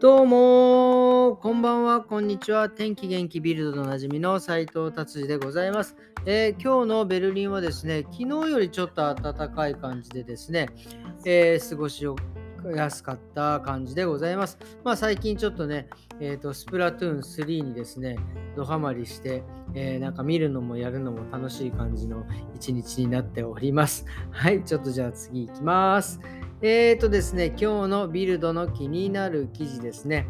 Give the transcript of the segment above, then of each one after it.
どうもこんばんは、こんにちは。天気元気ビルドのおなじみの斉藤達治でございます、えー、今日のベルリンはですね、昨日よりちょっと暖かい感じでですね、えー、過ごしやすかった感じでございます。まあ最近ちょっとね、えーと、スプラトゥーン3にですね、ドハマりして、えー、なんか見るのもやるのも楽しい感じの一日になっております。はい、ちょっとじゃあ次行きます。えーとですね、今日のビルドの気になる記事ですね。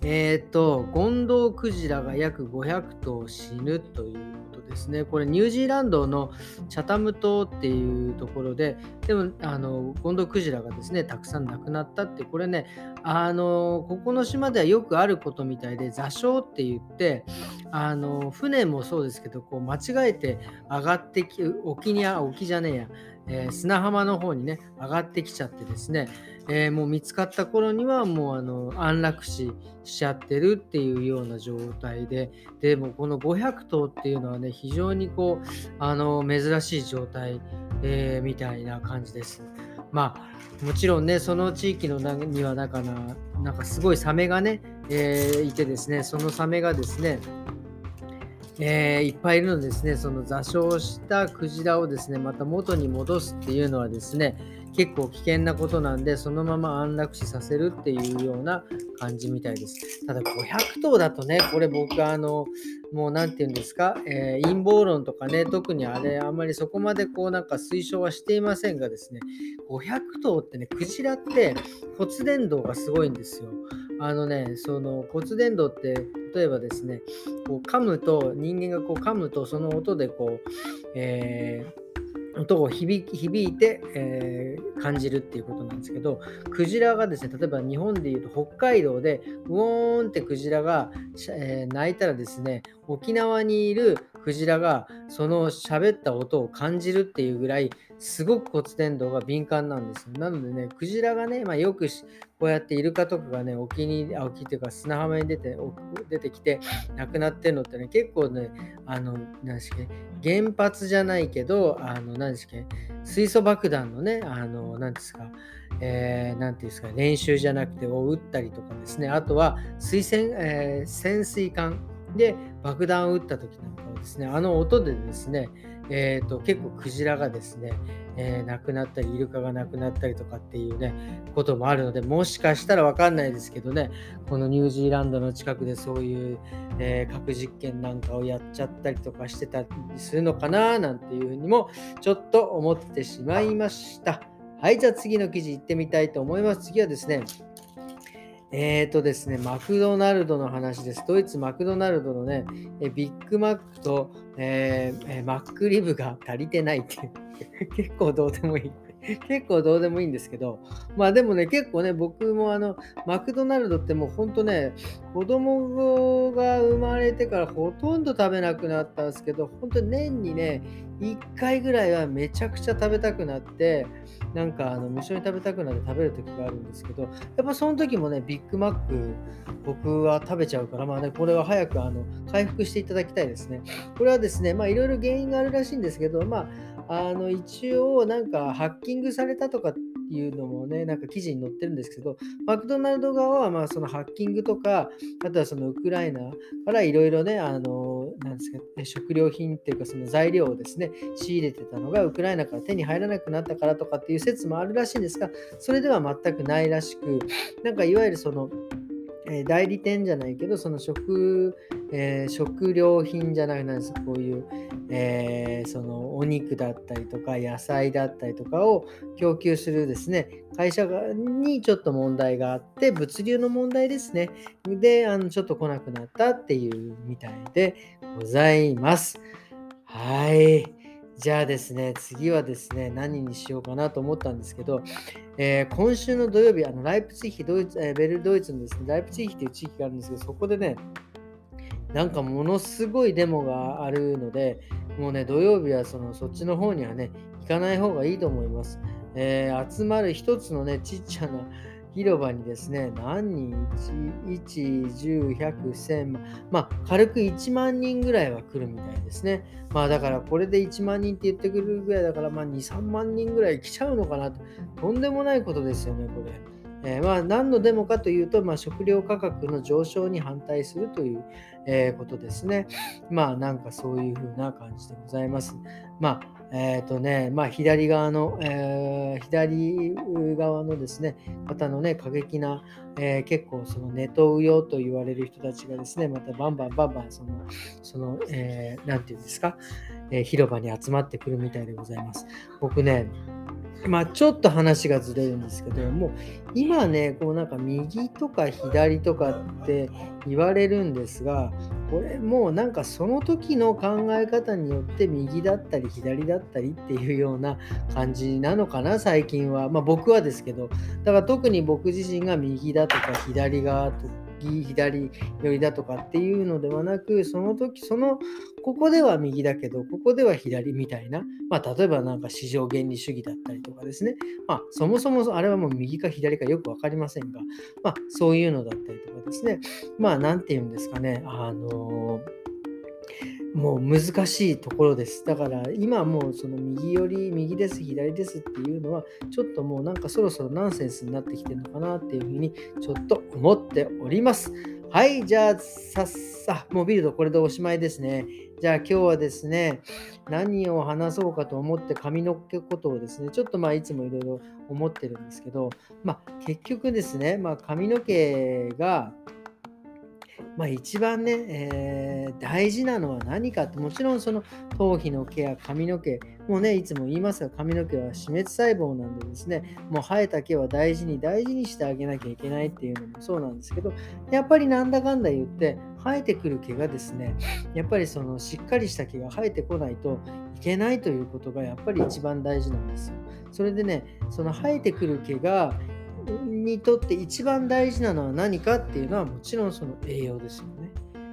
えっ、ー、と、ゴンドウクジラが約500頭死ぬということですね。これ、ニュージーランドのチャタム島っていうところで、でも、あの、ゴンドウクジラがですね、たくさん亡くなったって、これね、あの、ここの島ではよくあることみたいで、座礁って言って、あの、船もそうですけど、こう、間違えて上がってき、沖に、沖じゃねえや、えー、砂浜の方にね、上がってきちゃってですね、えー、もう見つかった頃にはもうあの安楽死しちゃってるっていうような状態で、でもこの500頭っていうのはね、非常にこう、あの珍しい状態、えー、みたいな感じです。まあ、もちろんね、その地域のにはなんかな、なんかすごいサメがね、え、いてですね、そのサメがですね、えー、いっぱいいるのですね、その座礁したクジラをですね、また元に戻すっていうのはですね、結構危険なことなんで、そのまま安楽死させるっていうような感じみたいです。ただ500頭だとね、これ僕あの、もう何て言うんですか、えー、陰謀論とかね、特にあれ、あんまりそこまでこうなんか推奨はしていませんがですね、500頭ってね、クジラって骨伝導がすごいんですよ。あのね、その骨伝導って、例えばですね、こう噛むと、人間がこう噛むと、その音でこう、えー音を響いて、えー、感じるっていうことなんですけどクジラがですね例えば日本でいうと北海道でウォーンってクジラが、えー、鳴いたらですね沖縄にいるクジラがその喋った音を感じるっていうぐらいすごく骨伝導が敏感なんですよ。なのでね、クジラがね、まあ、よくこうやってイルカとかがね、沖に、沖っていうか砂浜に出て出てきて亡くなってるのってね、結構ね、あの、何ですか原発じゃないけど、あの、何ですか水素爆弾のね、あの、何ですか、えー、ていうんですか、練習じゃなくてを撃ったりとかですね、あとは水、えー、潜水艦で爆弾を撃った時なんかはですね、あの音でですね、えーと、結構クジラがですね、えー、亡くなったり、イルカが亡くなったりとかっていうね、こともあるので、もしかしたらわかんないですけどね、このニュージーランドの近くでそういう、えー、核実験なんかをやっちゃったりとかしてたりするのかななんていうふうにもちょっと思ってしまいました。はい、じゃあ次の記事行ってみたいと思います。次はですね、えーとですね、マクドナルドの話です。ドイツマクドナルドのね、えビッグマックと、えー、マックリブが足りてないって、結構どうでもいい。結構どうでもいいんですけど、まあでもね、結構ね、僕もあの、マクドナルドってもうほんとね、子供が生まれてからほとんど食べなくなったんですけど、本当に年にね、1回ぐらいはめちゃくちゃ食べたくなって、なんかあの無償に食べたくなって食べる時があるんですけど、やっぱその時もね、ビッグマック僕は食べちゃうから、まあね、これは早くあの回復していただきたいですね。これはですね、まあいろいろ原因があるらしいんですけど、まあ、あの一応なんかハッキングされたとかっていうのもね、なんか記事に載ってるんですけど、マクドナルド側はまあそのハッキングとか、あとはそのウクライナからいろいろね、あの、なんですか、食料品っていうかその材料をですね、仕入れてたのがウクライナから手に入らなくなったからとかっていう説もあるらしいんですが、それでは全くないらしく、なんかいわゆるその、代理店じゃないけど、その食、えー、食料品じゃないなんですこういう、えー、そのお肉だったりとか野菜だったりとかを供給するですね、会社にちょっと問題があって、物流の問題ですね。で、あのちょっと来なくなったっていうみたいでございます。はい。じゃあですね、次はですね、何にしようかなと思ったんですけど、えー、今週の土曜日、あのライプツィヒドイツ、え、ベルドイツのですね、ライプツィヒという地域があるんですけど、そこでね、なんかものすごいデモがあるので、もうね、土曜日はそのそっちの方にはね、行かない方がいいと思います。えー、集まる一つのね、ちっちゃな広場にですね、何人 ?1、10、100、1000、まあ、軽く1万人ぐらいは来るみたいですね。まあ、だからこれで1万人って言ってくれるぐらいだから、まあ、2、3万人ぐらい来ちゃうのかなと。とんでもないことですよね、これ。えー、まあ、何のデモかというと、まあ、食料価格の上昇に反対するという、えー、ことですね。まあなんかそういうふうな感じでございます。まあえっ、ー、とね、まあ、左側の、え、左側のですね、方のね、過激な、え、結構そのネトウヨと言われる人たちがですね、またバンバンバンバンその、その、えー、て言うんですか、え、広場に集まってくるみたいでございます。僕ね、まあちょっと話がずれるんですけども今ねこうなんか右とか左とかって言われるんですがこれもうなんかその時の考え方によって右だったり左だったりっていうような感じなのかな最近は。まあ僕はですけどだから特に僕自身が右だとか左側とか右左寄りだとかっていうのではなくその時そのここでは右だけどここでは左みたいな、まあ、例えばなんか市場原理主義だったりとかですね、まあ、そもそもあれはもう右か左かよく分かりませんが、まあ、そういうのだったりとかですね。まあ何て言うんですかね。あのーもう難しいところです。だから今もうその右寄り、右です、左ですっていうのは、ちょっともうなんかそろそろナンセンスになってきてるのかなっていうふうにちょっと思っております。はい、じゃあさっさ、もうビルドこれでおしまいですね。じゃあ今日はですね、何を話そうかと思って髪の毛ことをですね、ちょっとまあいつもいろいろ思ってるんですけど、まあ結局ですね、まあ髪の毛がまあ、一番ね、えー、大事なのは何かって、もちろんその頭皮のケア、髪の毛、もうね、いつも言いますが、髪の毛は死滅細胞なんでですね、もう生えた毛は大事に大事にしてあげなきゃいけないっていうのもそうなんですけど、やっぱりなんだかんだ言って、生えてくる毛がですね、やっぱりそのしっかりした毛が生えてこないといけないということがやっぱり一番大事なんですよ。それでね、その生えてくる毛がにとって一番大事なのは何かっていうのはもちろんその栄養ですよね。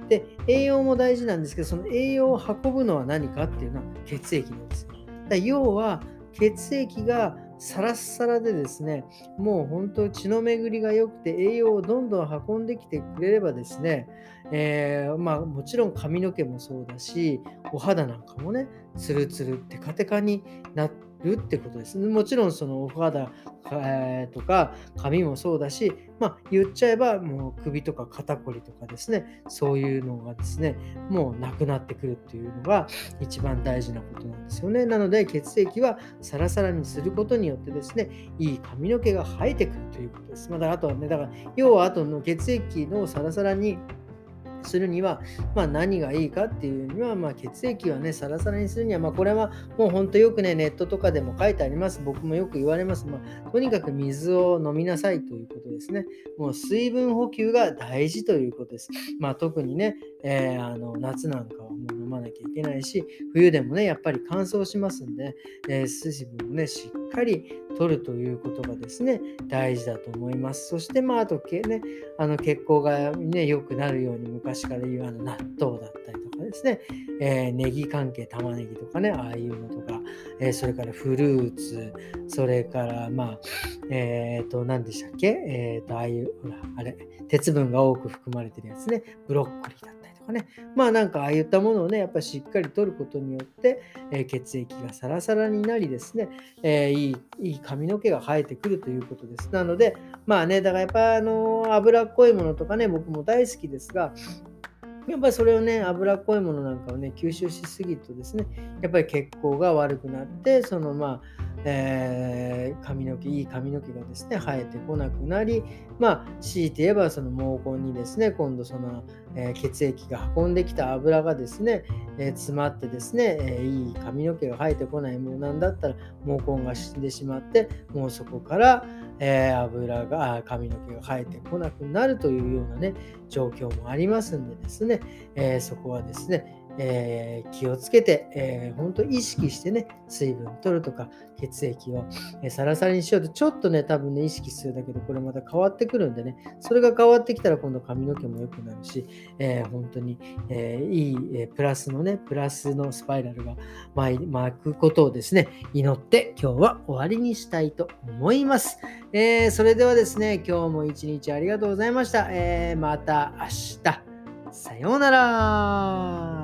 で栄養も大事なんですけどその栄養を運ぶのは何かっていうのは血液なんですよ。だ要は血液がサラッサラでですねもう本当血の巡りが良くて栄養をどんどん運んできてくれればですね、えー、まあもちろん髪の毛もそうだしお肌なんかもねツルツルテカテカになってるってことです。もちろんそのお肌、えー、とか髪もそうだし、まあ、言っちゃえばもう首とか肩こりとかですね、そういうのがですね、もうなくなってくるっていうのが一番大事なことなんですよね。なので血液はサラサラにすることによってですね、いい髪の毛が生えてくるということです。まだあとはね、だから要はあとの血液のサラサラにするには、まあ、何がいいかっていうには、まあ、血液をね、サラサラにするには、まあ、これはもうほんとよくね、ネットとかでも書いてあります。僕もよく言われます。まあ、とにかく水を飲みなさいということですね。もう水分補給が大事ということです。まあ、特にね、えー、あの夏なんかはもう飲まなきゃいけないし、冬でもね、やっぱり乾燥しますんで、えー、水分をね、しっかり取るということがですね、大事だと思います。そして、まあ、あと、ね、あの血行がね、良くなるように昔から言うあの納豆だったりとかですね、えー、ネギ関係、玉ねぎとかね、ああいうのとか、えー、それからフルーツ、それから、まあ、えっ、ー、と、何でしたっけ？えっ、と、ああいう、ほら、あれ、鉄分が多く含まれてるやつね、ブロッコリーだったかね、まあなんかああいったものをね、やっぱりしっかりとることによって、え血液がサラサラになりですね、えいいいい髪の毛が生えてくるということです。なので、まあね、だからやっぱあの脂っこいものとかね、僕も大好きですが、やっぱりそれをね、脂っこいものなんかをね、吸収しすぎるとですね、やっぱり血行が悪くなって、そのまあ、えー、髪の毛、いい髪の毛がですね、生えてこなくなり、まあ、強いて言えばその毛根にですね、今度その、えー、血液が運んできた油がですね、えー、詰まってですね、えいい髪の毛が生えてこないものなんだったら、毛根が死んでしまって、もうそこから、え油が、髪の毛が生えてこなくなるというようなね、状況もありますんでですね、えそこはですね、えー、気をつけて、えー、本当意識してね、水分取るとか、血液を、えー、サラサラにしようと、ちょっとね、多分ね、意識するだけで、これまた変わってくるんでね、それが変わってきたら今度髪の毛も良くなるし、えー、本当に、えー、いい、え、プラスのね、プラスのスパイラルが巻くことをですね、祈って今日は終わりにしたいと思います。え、それではですね、今日も一日ありがとうございました。え、また明日。さようなら。